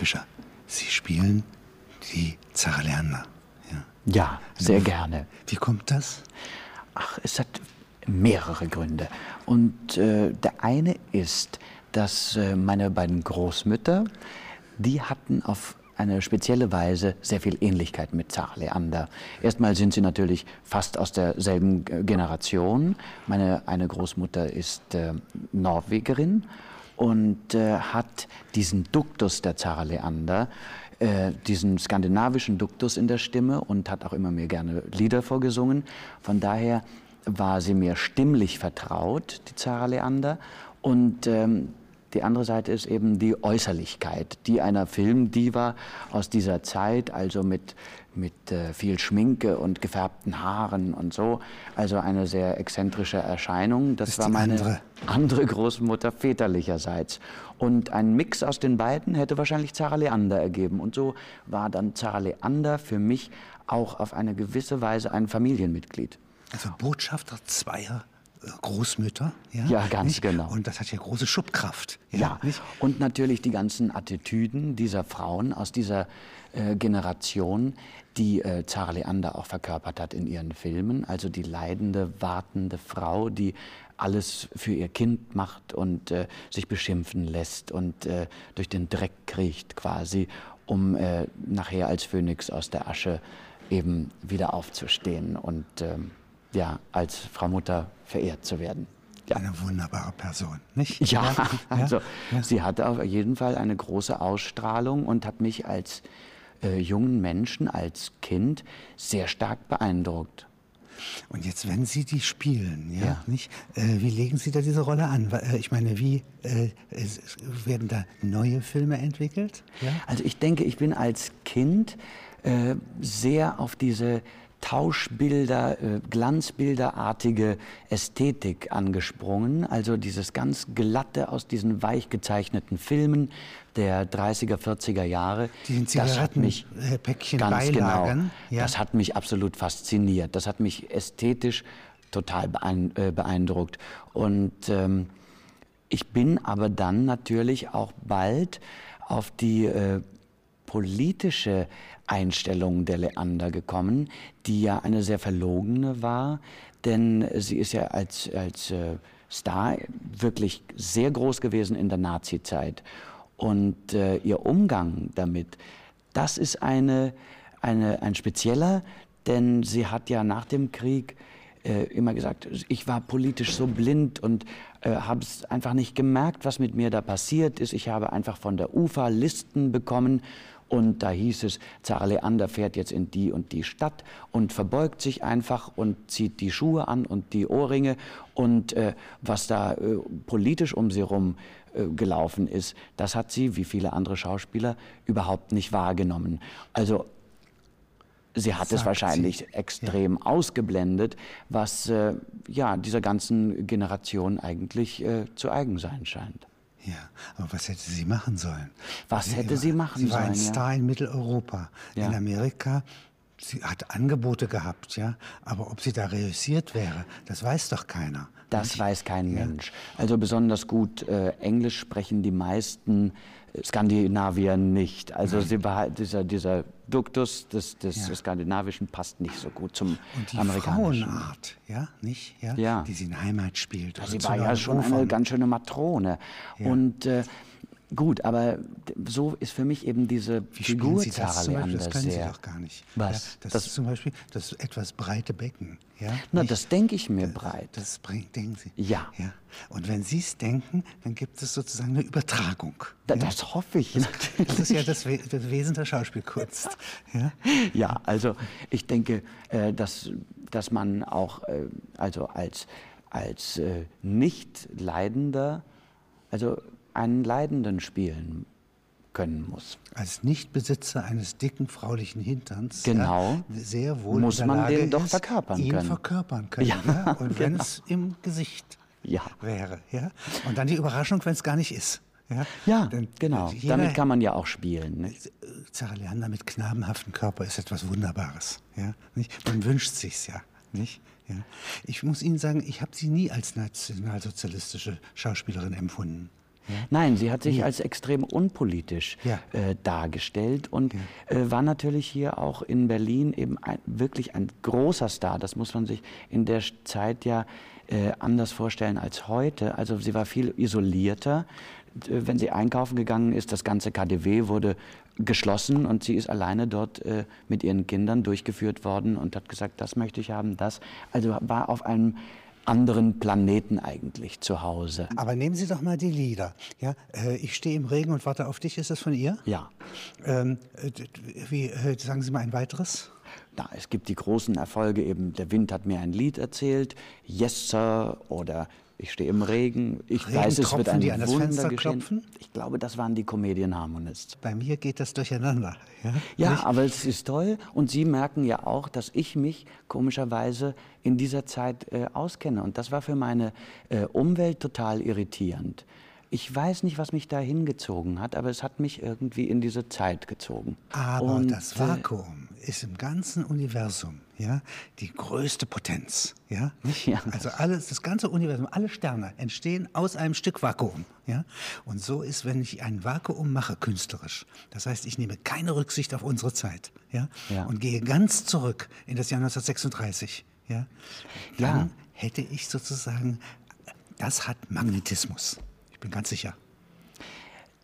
Fischer, Sie spielen die Zara Leander. Ja, ja sehr also, gerne. Wie kommt das? Ach, es hat mehrere Gründe. Und äh, der eine ist, dass äh, meine beiden Großmütter, die hatten auf eine spezielle Weise sehr viel Ähnlichkeit mit Zara Leander. Erstmal sind sie natürlich fast aus derselben Generation. Meine eine Großmutter ist äh, Norwegerin und äh, hat diesen Duktus der Zara Leander, äh, diesen skandinavischen Duktus in der Stimme und hat auch immer mir gerne Lieder vorgesungen. Von daher war sie mir stimmlich vertraut, die Zara Leander. Und ähm, die andere Seite ist eben die Äußerlichkeit, die einer Filmdiva aus dieser Zeit, also mit, mit äh, viel Schminke und gefärbten Haaren und so. Also eine sehr exzentrische Erscheinung. Das, das war meine andere. andere Großmutter väterlicherseits. Und ein Mix aus den beiden hätte wahrscheinlich Zara Leander ergeben. Und so war dann Zara Leander für mich auch auf eine gewisse Weise ein Familienmitglied. Also Botschafter zweier Großmütter. Ja, ja ganz nicht? genau. Und das hat ja große Schubkraft. Ja, ja und natürlich die ganzen Attitüden dieser Frauen aus dieser äh, Generation, die äh, Zara Leander auch verkörpert hat in ihren Filmen. Also die leidende, wartende Frau, die alles für ihr Kind macht und äh, sich beschimpfen lässt und äh, durch den Dreck kriecht quasi, um äh, nachher als Phönix aus der Asche eben wieder aufzustehen und ähm, ja, als Frau Mutter verehrt zu werden. Ja. Eine wunderbare Person, nicht? Ja, also ja. sie hatte auf jeden Fall eine große Ausstrahlung und hat mich als äh, jungen Menschen, als Kind sehr stark beeindruckt. Und jetzt, wenn Sie die spielen, ja, ja. nicht? Äh, wie legen Sie da diese Rolle an? Äh, ich meine, wie äh, werden da neue Filme entwickelt? Ja? Also ich denke, ich bin als Kind äh, sehr auf diese Tauschbilder, äh, Glanzbilderartige Ästhetik angesprungen. Also dieses ganz glatte aus diesen weich gezeichneten Filmen der 30er, 40er Jahre. Die das hat mich äh, ganz Beilagen. genau. Ja. Das hat mich absolut fasziniert. Das hat mich ästhetisch total äh, beeindruckt. Und ähm, ich bin aber dann natürlich auch bald auf die äh, politische Einstellung der Leander gekommen, die ja eine sehr verlogene war, denn sie ist ja als, als äh, Star wirklich sehr groß gewesen in der Nazizeit. Und äh, ihr Umgang damit, das ist eine, eine, ein spezieller, denn sie hat ja nach dem Krieg äh, immer gesagt, ich war politisch so blind und äh, habe es einfach nicht gemerkt, was mit mir da passiert ist. Ich habe einfach von der UFA Listen bekommen und da hieß es, Zara Leander fährt jetzt in die und die Stadt und verbeugt sich einfach und zieht die Schuhe an und die Ohrringe. Und äh, was da äh, politisch um sie herum äh, gelaufen ist, das hat sie, wie viele andere Schauspieler, überhaupt nicht wahrgenommen. Also sie hat Sagt es wahrscheinlich sie. extrem ja. ausgeblendet, was äh, ja dieser ganzen Generation eigentlich äh, zu eigen sein scheint. Ja, aber was hätte sie machen sollen? Was sie hätte sie machen sollen? Sie war ein Star in Mitteleuropa. Ja. In Amerika, sie hat Angebote gehabt, ja. Aber ob sie da reüssiert wäre, das weiß doch keiner. Das nicht? weiß kein ja. Mensch. Also besonders gut äh, Englisch sprechen die meisten Skandinavier nicht. Also dieser, dieser Duktus des, des ja. Skandinavischen passt nicht so gut zum Und die amerikanischen. Frauenart, ja, nicht? Ja, ja. Die sie in Heimat spielt. Ja, sie war ja schon Ufern. eine ganz schöne Matrone. Und äh, Gut, aber so ist für mich eben diese Wie Figur Sie das zum Beispiel? Das können. Sie doch gar nicht. Was? Ja, das, das, ist zum Beispiel das etwas breite Becken. Ja? Na, nicht, das denke ich mir breit. Das bringt, denken Sie. Ja. ja. Und wenn Sie es denken, dann gibt es sozusagen eine Übertragung. Da, ja? Das hoffe ich. Das, das ist ja das, das, Wesen der Schauspielkunst. Ja, ja also ich denke, äh, dass, dass man auch äh, also als, als äh, Nicht-Leidender, also einen Leidenden spielen können muss. Als Nichtbesitzer eines dicken fraulichen Hinterns genau, ja, sehr wohl muss man Lage den doch ist, verkörpern ihn können. verkörpern können. Ja, ja? Und wenn genau. es im Gesicht ja. wäre. Ja? Und dann die Überraschung, wenn es gar nicht ist. Ja, ja Denn genau. Damit kann man ja auch spielen. Ne? Zara Leander mit knabenhaftem Körper ist etwas Wunderbares. Ja? Nicht? Man wünscht sich's ja. Nicht? Ja. Ich muss Ihnen sagen, ich habe sie nie als nationalsozialistische Schauspielerin empfunden. Ja? Nein, sie hat sich ja. als extrem unpolitisch ja. äh, dargestellt und äh, war natürlich hier auch in Berlin eben ein, wirklich ein großer Star. Das muss man sich in der Zeit ja äh, anders vorstellen als heute. Also sie war viel isolierter. Äh, wenn sie einkaufen gegangen ist, das ganze KDW wurde geschlossen und sie ist alleine dort äh, mit ihren Kindern durchgeführt worden und hat gesagt, das möchte ich haben, das. Also war auf einem anderen Planeten eigentlich zu Hause. Aber nehmen Sie doch mal die Lieder. Ja, äh, ich stehe im Regen und warte auf dich. Ist das von ihr? Ja. Ähm, äh, wie, äh, sagen Sie mal ein weiteres? Na, es gibt die großen Erfolge eben. Der Wind hat mir ein Lied erzählt. Yes Sir oder ich stehe im Regen, ich Regen weiß, es wird ein die an das Wunder Fenster geschehen. Klopfen? Ich glaube, das waren die Comedian Harmonists. Bei mir geht das durcheinander. Ja, ja aber es ist toll und Sie merken ja auch, dass ich mich komischerweise in dieser Zeit äh, auskenne und das war für meine äh, Umwelt total irritierend. Ich weiß nicht, was mich da hingezogen hat, aber es hat mich irgendwie in diese Zeit gezogen. Aber und, das äh, Vakuum ist im ganzen Universum ja, die größte Potenz. Ja? ja? Also alles, das ganze Universum, alle Sterne entstehen aus einem Stück Vakuum. Ja? Und so ist, wenn ich ein Vakuum mache, künstlerisch. Das heißt, ich nehme keine Rücksicht auf unsere Zeit ja? ja. und gehe ganz zurück in das Jahr 1936. Ja? Dann ja. hätte ich sozusagen, das hat Magnetismus. Ich bin ganz sicher.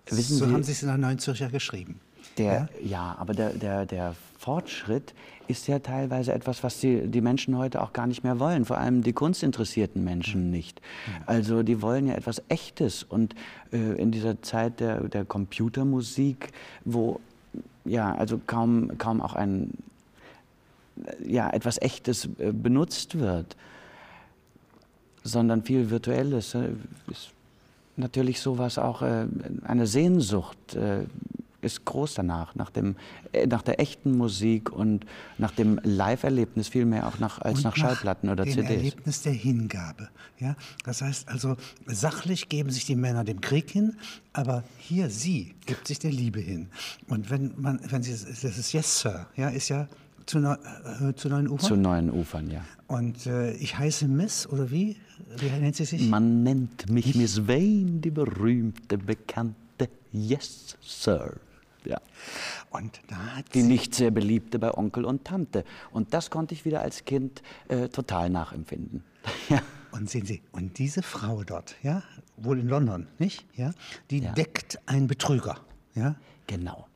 Wissen so Sie, haben Sie es in der Neuen Zürcher geschrieben. Der, ja? ja, aber der, der, der Fortschritt ist ja teilweise etwas, was die, die Menschen heute auch gar nicht mehr wollen, vor allem die kunstinteressierten Menschen nicht. Also die wollen ja etwas Echtes und äh, in dieser Zeit der, der Computermusik, wo ja, also kaum, kaum auch ein, ja, etwas Echtes äh, benutzt wird, sondern viel Virtuelles, äh, ist natürlich sowas auch äh, eine Sehnsucht äh, ist groß danach, nach, dem, äh, nach der echten Musik und nach dem Live-Erlebnis vielmehr auch nach, als und nach Schallplatten oder dem CDs. Erlebnis der Hingabe. Ja? Das heißt also, sachlich geben sich die Männer dem Krieg hin, aber hier sie gibt sich der Liebe hin. Und wenn man, wenn sie, das ist Yes Sir, ja, ist ja zu, äh, zu neuen Ufern? Zu neuen Ufern, ja. Und äh, ich heiße Miss, oder wie? Wie nennt sie sich? Man nennt mich Miss Wayne, die berühmte, bekannte Yes Sir. Ja. Und da hat die nicht sehr beliebte bei Onkel und Tante. Und das konnte ich wieder als Kind äh, total nachempfinden. ja. Und sehen Sie, und diese Frau dort, ja, wohl in London, nicht? Ja, die ja. deckt einen Betrüger, ja. Genau.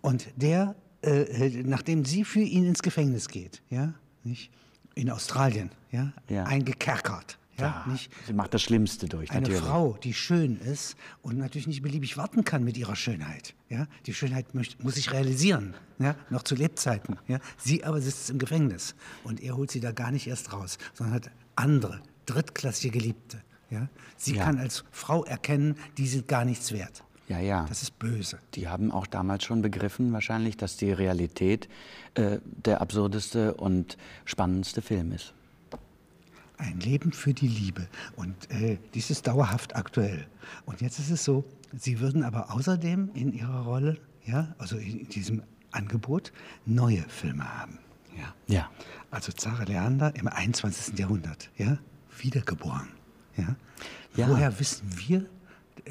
Und der, äh, nachdem sie für ihn ins Gefängnis geht, ja, nicht? In Australien, ja, ja. eingekerkert, ja, nicht? Sie macht das Schlimmste durch. Eine natürlich. Frau, die schön ist und natürlich nicht beliebig warten kann mit ihrer Schönheit. Ja? Die Schönheit möchte, muss sich realisieren, ja? noch zu Lebzeiten. Ja? Sie aber sitzt im Gefängnis und er holt sie da gar nicht erst raus, sondern hat andere, drittklassige Geliebte. Ja? Sie ja. kann als Frau erkennen, die sind gar nichts wert. Ja, ja. Das ist böse. Die haben auch damals schon begriffen, wahrscheinlich, dass die Realität äh, der absurdeste und spannendste Film ist. Ein Leben für die Liebe. Und äh, dies ist dauerhaft aktuell. Und jetzt ist es so, Sie würden aber außerdem in Ihrer Rolle, ja, also in diesem Angebot, neue Filme haben. Ja. ja. Also Zara Leander im 21. Jahrhundert, ja, wiedergeboren. Ja. ja. Woher wissen wir,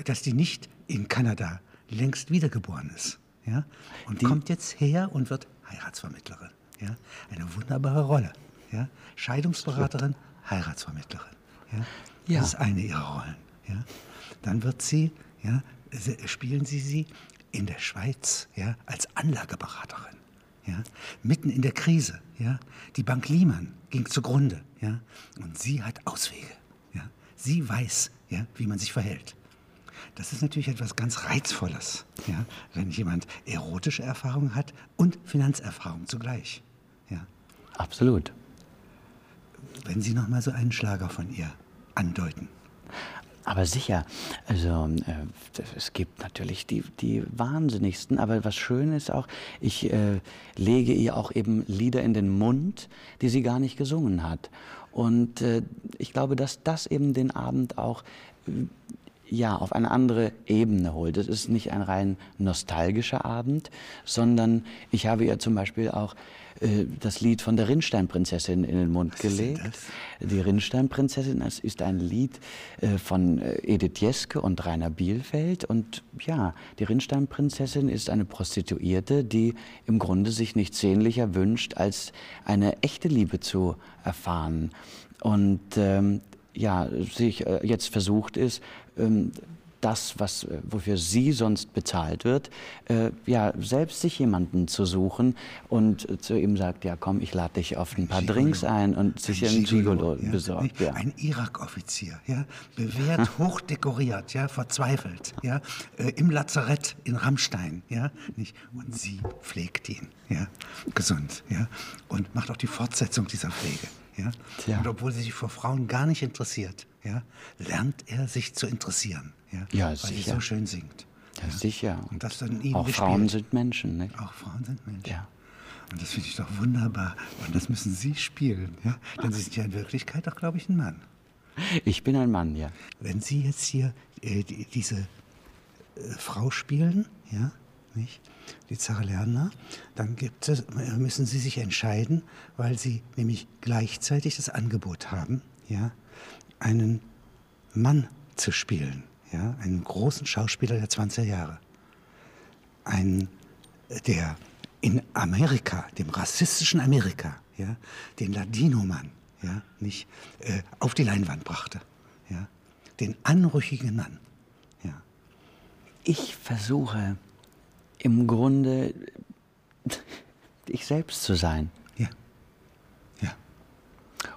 dass die nicht in Kanada längst wiedergeboren ist? Ja. Und die kommt jetzt her und wird Heiratsvermittlerin. Ja. Eine wunderbare Rolle. Ja. Scheidungsberaterin, Heiratsvermittlerin. Ja? ja. Das ist eine ihrer Rollen. Ja? Dann wird sie, ja, spielen sie sie in der Schweiz ja, als Anlageberaterin. Ja? Mitten in der Krise. Ja? Die Bank Lehman ging zugrunde. Ja? Und sie hat Auswege. Ja? Sie weiß, ja, wie man sich verhält. Das ist natürlich etwas ganz Reizvolles, ja? wenn jemand erotische Erfahrungen hat und Finanzerfahrung zugleich. Ja? Absolut wenn Sie noch mal so einen Schlager von ihr andeuten. Aber sicher, also äh, es gibt natürlich die, die wahnsinnigsten, aber was schön ist auch, ich äh, lege ihr auch eben Lieder in den Mund, die sie gar nicht gesungen hat. Und äh, ich glaube, dass das eben den Abend auch ja, auf eine andere Ebene holt. Es ist nicht ein rein nostalgischer Abend, sondern ich habe ihr zum Beispiel auch äh, das Lied von der Rinnsteinprinzessin in den Mund Was gelegt. Die Rinnsteinprinzessin das ist ein Lied äh, von äh, Edith Jeske und Rainer Bielfeld. Und ja, die Rinnsteinprinzessin ist eine Prostituierte, die im Grunde sich nichts sehnlicher wünscht, als eine echte Liebe zu erfahren. Und ähm, ja, sich äh, jetzt versucht ist, das, was, äh, wofür sie sonst bezahlt wird, äh, ja, selbst sich jemanden zu suchen und äh, zu ihm sagt, ja komm, ich lade dich auf ein, ein paar Gigolo. Drinks ein und sich ein einen Gigolo, ja. besorgt. Ja. Ein Irak-Offizier, ja, bewährt, hochdekoriert, ja, verzweifelt, ja, äh, im Lazarett in Rammstein, ja, nicht? und sie pflegt ihn, ja, gesund, ja, und macht auch die Fortsetzung dieser Pflege. Ja? Und obwohl sie sich vor Frauen gar nicht interessiert, ja, lernt er sich zu interessieren. Ja, ja weil sicher. sie so schön singt. Ja, ja. sicher. Und das dann ihm Auch gespielt. Frauen sind Menschen, nicht? Auch Frauen sind Menschen. Ja. Und das finde ich doch wunderbar. Und das müssen Sie spielen. Ja? Denn Sie sind ja in Wirklichkeit auch, glaube ich, ein Mann. Ich bin ein Mann, ja. Wenn Sie jetzt hier äh, die, diese äh, Frau spielen, ja, nicht? Die Zara Lerner, dann es, müssen Sie sich entscheiden, weil Sie nämlich gleichzeitig das Angebot haben, ja, einen Mann zu spielen, ja, einen großen Schauspieler der 20er Jahre. Einen, der in Amerika, dem rassistischen Amerika, ja, den Ladino-Mann, ja, nicht äh, auf die Leinwand brachte, ja, den anrüchigen Mann. Ich versuche im Grunde ich selbst zu sein. Ja. Ja.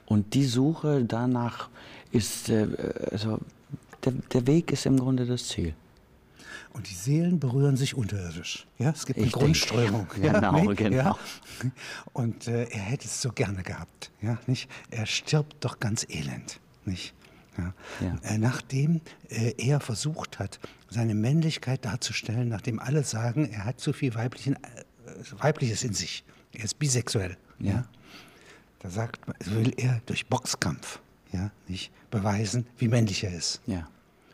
Und die Suche danach ist, äh, also der, der Weg ist im Grunde das Ziel. Und die Seelen berühren sich unterirdisch. Ja, es gibt eine Ich Grundströmung. denke, genau, nicht? genau. Ja? Und äh, er hätte es so gerne gehabt. Ja, nicht? Er stirbt doch ganz elend. Nicht? Ja. Ja. Äh, nachdem äh, er versucht hat, seine Männlichkeit darzustellen, nachdem alle sagen, er hat zu viel Weiblichen, äh, Weibliches in sich, er ist bisexuell, ja. Ja. da sagt, will er durch Boxkampf ja, nicht beweisen, wie männlich er ist. Ja.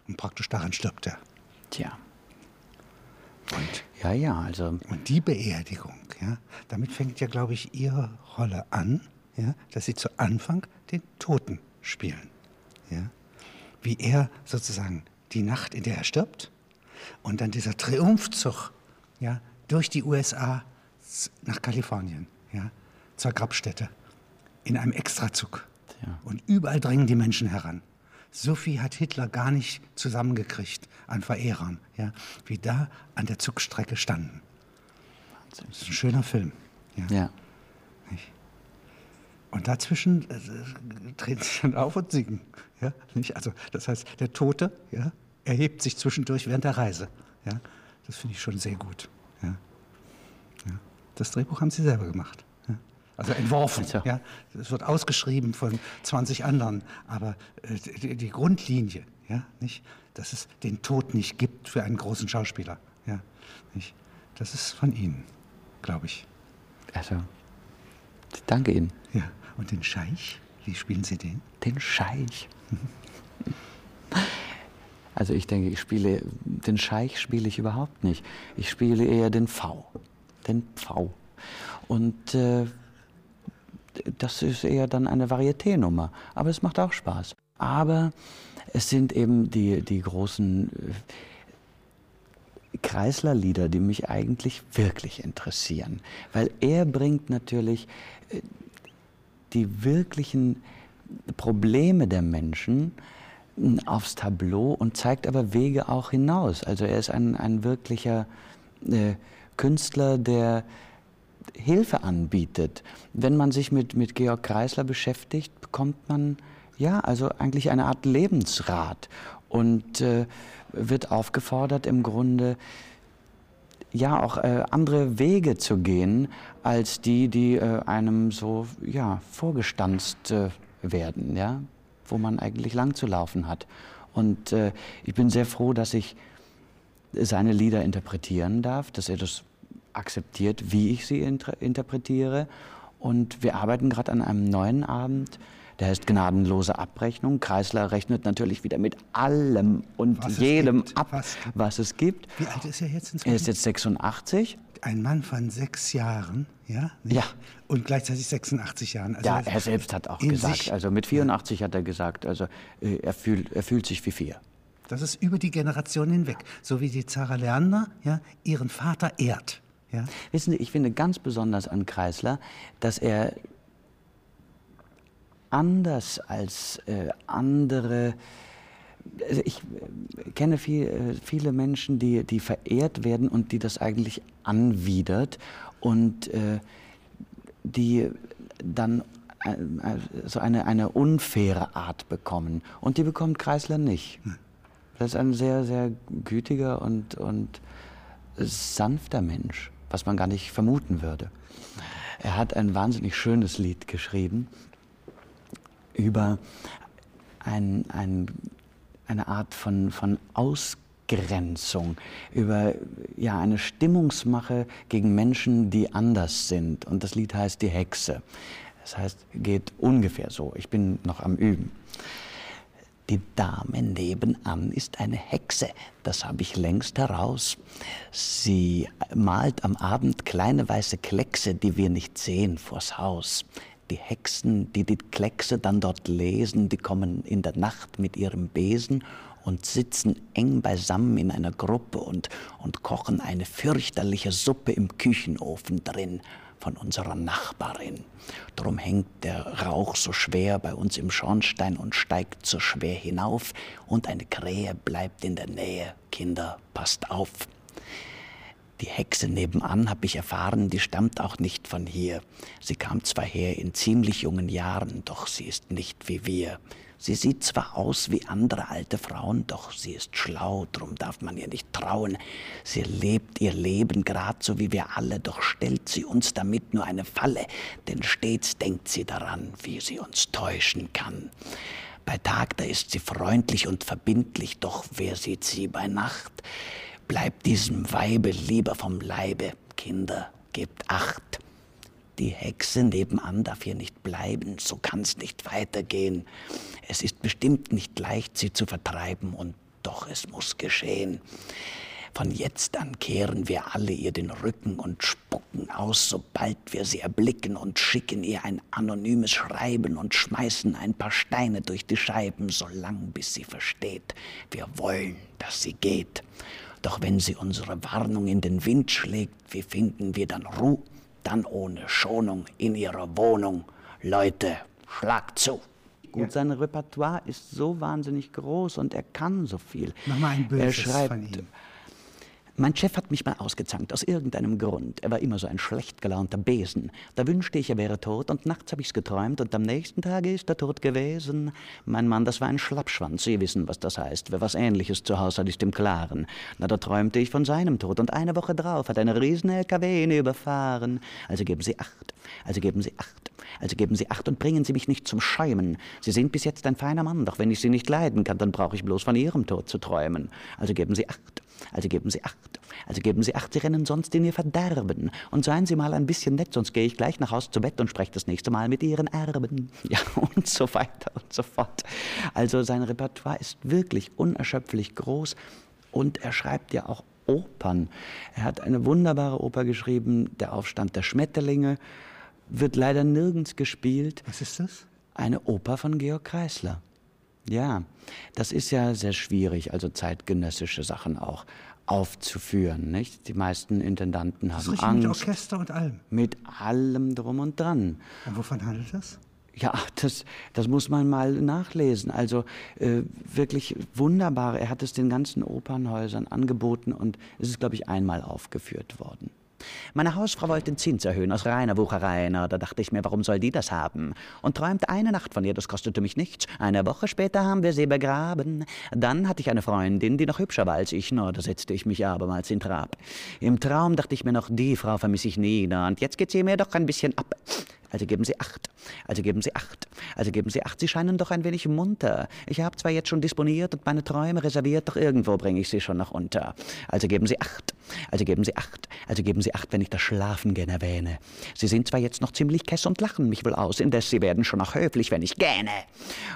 Und praktisch daran stirbt er. Tja. Und Ja, ja, also Und die Beerdigung, ja, damit fängt ja, glaube ich, Ihre Rolle an, ja, dass Sie zu Anfang den Toten spielen. Ja. Wie er sozusagen die Nacht, in der er stirbt, und dann dieser Triumphzug ja, durch die USA nach Kalifornien, ja, zur Grabstätte, in einem Extrazug. Ja. Und überall drängen die Menschen heran. So viel hat Hitler gar nicht zusammengekriegt an Verehrern, ja, wie da an der Zugstrecke standen. Das ist ein schöner Film. Ja. ja. Und dazwischen äh, treten sie dann auf und singen. Ja, nicht? Also, das heißt, der Tote ja, erhebt sich zwischendurch während der Reise. Ja, das finde ich schon sehr gut. Ja. Ja. Das Drehbuch haben sie selber gemacht. Ja. Also entworfen. Also. Ja. Es wird ausgeschrieben von 20 anderen, aber äh, die, die Grundlinie, ja, nicht, dass es den Tod nicht gibt für einen großen Schauspieler. Ja, nicht, das ist von Ihnen, glaube ich. Also, ich danke Ihnen. Ja. Und den Scheich, wie spielen Sie den? Den Scheich. Also ich denke, ich spiele den Scheich spiele ich überhaupt nicht. Ich spiele eher den V, den V. Und äh, das ist eher dann eine Varieté-Nummer. Aber es macht auch Spaß. Aber es sind eben die, die großen äh, Kreisler-Lieder, die mich eigentlich wirklich interessieren. Weil er bringt natürlich äh, die wirklichen Probleme der Menschen m, aufs Tableau und zeigt aber Wege auch hinaus. Also er ist ein, ein wirklicher äh, Künstler, der Hilfe anbietet. Wenn man sich mit, mit Georg Kreisler beschäftigt, bekommt man ja also eigentlich eine Art Lebensrat und äh, wird aufgefordert im Grunde ja auch äh, andere Wege zu gehen als die, die äh, einem so ja vorgestanzt äh, werden, ja, wo man eigentlich lang zu laufen hat. Und äh, ich bin sehr froh, dass ich seine Lieder interpretieren darf, dass er das akzeptiert, wie ich sie inter interpretiere. Und wir arbeiten gerade an einem neuen Abend. Der heißt gnadenlose Abrechnung. Kreisler rechnet natürlich wieder mit allem und Was jedem gibt, ab, was was, es gibt. Wie alt ist er jetzt Er inzwischen? ist jetzt 86. Ein Mann von sechs Jahren, ja? nicht? Ja. Und gleichzeitig 86 Jahren. Also Ja, er selbst hat auch gesagt, sich- also mit 84 hat er gesagt, also äh, er fühlt, er fühlt sich wie vier. Das ist über die Generation hinweg. So wie die Zara Leander ja, ihren Vater ehrt. Ja? Wissen Sie, ich finde ganz besonders an Kreisler, dass er anders als äh, andere. Also ich äh, kenne viel, äh, viele Menschen, die, die verehrt werden und die das eigentlich anwidert und äh, die dann so eine, eine unfaire Art bekommen. Und die bekommt Kreisler nicht. Das ist ein sehr, sehr gütiger und, und sanfter Mensch, was man gar nicht vermuten würde. Er hat ein wahnsinnig schönes Lied geschrieben über ein, ein, eine Art von, von Ausgrenzung, über ja, eine Stimmungsmache gegen Menschen, die anders sind. Und das Lied heißt Die Hexe. Das heißt, geht ungefähr so. Ich bin noch am Üben. Die Dame nebenan ist eine Hexe, das habe ich längst heraus. Sie malt am Abend kleine weiße Kleckse, die wir nicht sehen, vors Haus. Die Hexen, die die Kleckse dann dort lesen, die kommen in der Nacht mit ihrem Besen und sitzen eng beisammen in einer Gruppe und, und kochen eine fürchterliche Suppe im Küchenofen drin von unserer Nachbarin. Drum hängt der Rauch so schwer bei uns im Schornstein und steigt so schwer hinauf und eine Krähe bleibt in der Nähe. Kinder, passt auf. Die Hexe nebenan, habe ich erfahren, die stammt auch nicht von hier. Sie kam zwar her in ziemlich jungen Jahren, doch sie ist nicht wie wir. Sie sieht zwar aus wie andere alte Frauen, doch sie ist schlau, drum darf man ihr nicht trauen. Sie lebt ihr Leben grad so wie wir alle, doch stellt sie uns damit nur eine Falle, denn stets denkt sie daran, wie sie uns täuschen kann. Bei Tag, da ist sie freundlich und verbindlich, doch wer sieht sie bei Nacht? Bleibt diesem Weibe lieber vom Leibe, Kinder, gebt acht. Die Hexe nebenan darf hier nicht bleiben, so kann's nicht weitergehen. Es ist bestimmt nicht leicht, sie zu vertreiben, und doch es muss geschehen. Von jetzt an kehren wir alle ihr den Rücken und spucken aus, sobald wir sie erblicken und schicken ihr ein anonymes Schreiben und schmeißen ein paar Steine durch die Scheiben, solang bis sie versteht, wir wollen, dass sie geht. Doch wenn sie unsere Warnung in den Wind schlägt, wie finden wir dann Ruhe? Dann ohne Schonung in ihrer Wohnung. Leute, schlagt zu. Gut, sein Repertoire ist so wahnsinnig groß und er kann so viel. Mach mal ein er Böses schreibt, von ihm. Mein Chef hat mich mal ausgezankt, aus irgendeinem Grund. Er war immer so ein schlecht gelaunter Besen. Da wünschte ich, er wäre tot und nachts habe ich's geträumt und am nächsten Tage ist er tot gewesen. Mein Mann, das war ein Schlappschwanz. Sie wissen, was das heißt. Wer was Ähnliches zu Hause hat, ist im Klaren. Na, da träumte ich von seinem Tod und eine Woche drauf hat ein riesen LKW ihn überfahren. Also geben Sie Acht. Also geben Sie Acht. Also geben Sie Acht und bringen Sie mich nicht zum Schäumen. Sie sind bis jetzt ein feiner Mann, doch wenn ich Sie nicht leiden kann, dann brauche ich bloß von Ihrem Tod zu träumen. Also geben Sie Acht. Also geben Sie Acht. Also geben Sie Acht, Sie rennen sonst in Ihr Verderben. Und seien Sie mal ein bisschen nett, sonst gehe ich gleich nach Haus zu Bett und spreche das nächste Mal mit Ihren Erben. Ja, und so weiter und so fort. Also sein Repertoire ist wirklich unerschöpflich groß und er schreibt ja auch Opern. Er hat eine wunderbare Oper geschrieben, Der Aufstand der Schmetterlinge, wird leider nirgends gespielt. Was ist das? Eine Oper von Georg Kreisler. Ja, das ist ja sehr schwierig, also zeitgenössische Sachen auch aufzuführen, nicht? Die meisten Intendanten Das haben mit Angst. Orchester und allem. Mit allem drum und dran. Und wovon handelt das? Ja, das, das muss man mal nachlesen. Also äh, wirklich wunderbar. Er hat es den ganzen Opernhäusern angeboten und es ist, glaube ich, einmal aufgeführt worden. Meine Hausfrau wollte den Zins erhöhen aus reiner Wucherei. Na, da dachte ich mir, warum soll die das haben? Und träumte eine Nacht von ihr, das kostete mich nichts. Eine Woche später haben wir sie begraben. Dann hatte ich eine Freundin, die noch hübscher war als ich. Na, da setzte ich mich abermals in Trab. Im Traum dachte ich mir noch, die Frau vermisse ich nie. Na, und jetzt geht sie mir doch ein bisschen ab. Also geben Sie acht. Also geben Sie acht. Also geben Sie acht. Sie scheinen doch ein wenig munter. Ich habe zwar jetzt schon disponiert und meine Träume reserviert, doch irgendwo bringe ich sie schon noch unter. Also geben Sie acht. Also geben Sie acht. Also geben Sie acht, wenn ich das Schlafen gern erwähne. Sie sind zwar jetzt noch ziemlich kess und lachen mich wohl aus, indes Sie werden schon noch höflich, wenn ich gähne.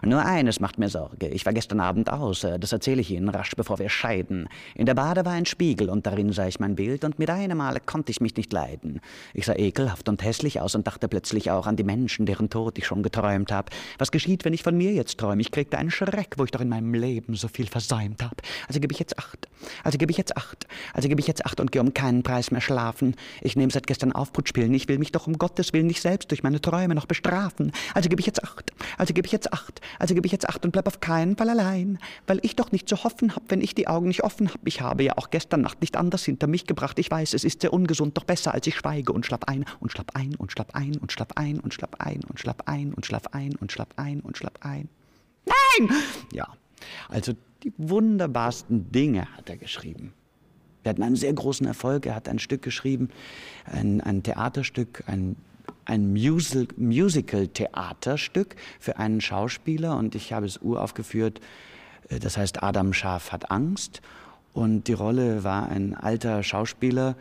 Nur eines macht mir Sorge. Ich war gestern Abend aus. Das erzähle ich Ihnen rasch, bevor wir scheiden. In der Bade war ein Spiegel und darin sah ich mein Bild und mit einem Male konnte ich mich nicht leiden. Ich sah ekelhaft und hässlich aus und dachte plötzlich auch an die Menschen, deren Tod ich schon geträumt habe. Was geschieht, wenn ich von mir jetzt träume? Ich kriegte einen Schreck, wo ich doch in meinem Leben so viel versäumt habe. Also gebe ich jetzt acht. Also gebe ich jetzt acht. Also gebe ich jetzt acht und gehe um keinen Preis mehr schlafen. Ich nehme seit gestern Aufputspielen. Ich will mich doch um Gottes Willen nicht selbst durch meine Träume noch bestrafen. Also gebe ich jetzt acht. Also gebe ich jetzt acht. Also gebe ich jetzt acht und bleib auf keinen Fall allein. Weil ich doch nicht zu hoffen hab, wenn ich die Augen nicht offen hab. Ich habe ja auch gestern Nacht nicht anders hinter mich gebracht. Ich weiß, es ist sehr ungesund, doch besser, als ich schweige und schlapp ein und schlapp ein und schlapp ein und schlapp ein und schlapp ein und schlapp ein und schlapp ein und schlapp ein und schlapp ein. Nein! Ja, also die wunderbarsten Dinge hat er geschrieben. Er hat einen sehr großen Erfolg. Er hat ein Stück geschrieben, ein, ein Theaterstück, ein, ein Musical, Musical-Theaterstück für einen Schauspieler. Und ich habe es uraufgeführt. Das heißt, Adam Schaf hat Angst. Und die Rolle war ein alter Schauspieler,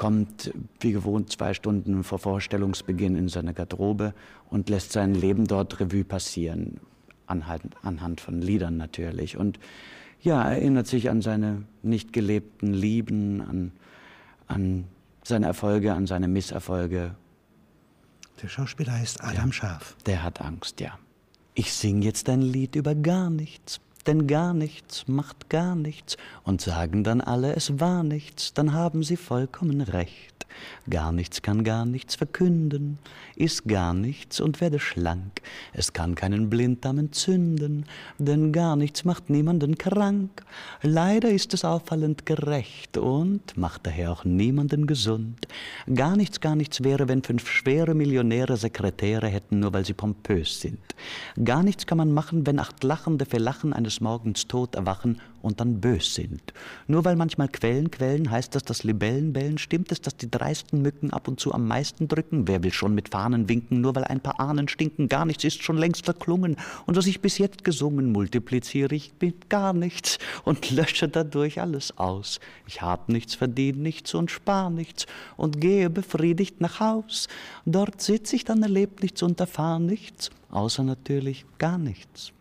kommt wie gewohnt zwei Stunden vor Vorstellungsbeginn in seine Garderobe und lässt sein Leben dort Revue passieren, anhand, anhand von Liedern natürlich. Und ja, erinnert sich an seine nicht gelebten Lieben, an, an seine Erfolge, an seine Misserfolge. Der Schauspieler heißt Adam ja, Scharf. Der hat Angst, ja. Ich sing jetzt ein Lied über gar nichts, denn gar nichts macht gar nichts. Und sagen dann alle, es war nichts, dann haben sie vollkommen recht. Gar nichts kann gar nichts verkünden, ist gar nichts und werde schlank. Es kann keinen Blinddarm entzünden, denn gar nichts macht niemanden krank. Leider ist es auffallend gerecht und macht daher auch niemanden gesund. Gar nichts, gar nichts wäre, wenn fünf schwere Millionäre Sekretäre hätten, nur weil sie pompös sind. Gar nichts kann man machen, wenn acht Lachende für Lachen eines Morgens tot erwachen und dann bös sind. Nur weil manchmal Quellen quellen, heißt das, dass Libellen bellen. Stimmt es, dass die dreisten Mücken ab und zu am meisten drücken? Wer will schon mit Fahnen winken, nur weil ein paar Ahnen stinken? Gar nichts ist schon längst verklungen. Und was ich bis jetzt gesungen, multipliziere ich mit gar nichts und lösche dadurch alles aus. Ich hab nichts, verdient nichts und spar nichts und gehe befriedigt nach Haus. Dort sitz ich dann, erlebt nichts und erfahr nichts, außer natürlich gar nichts.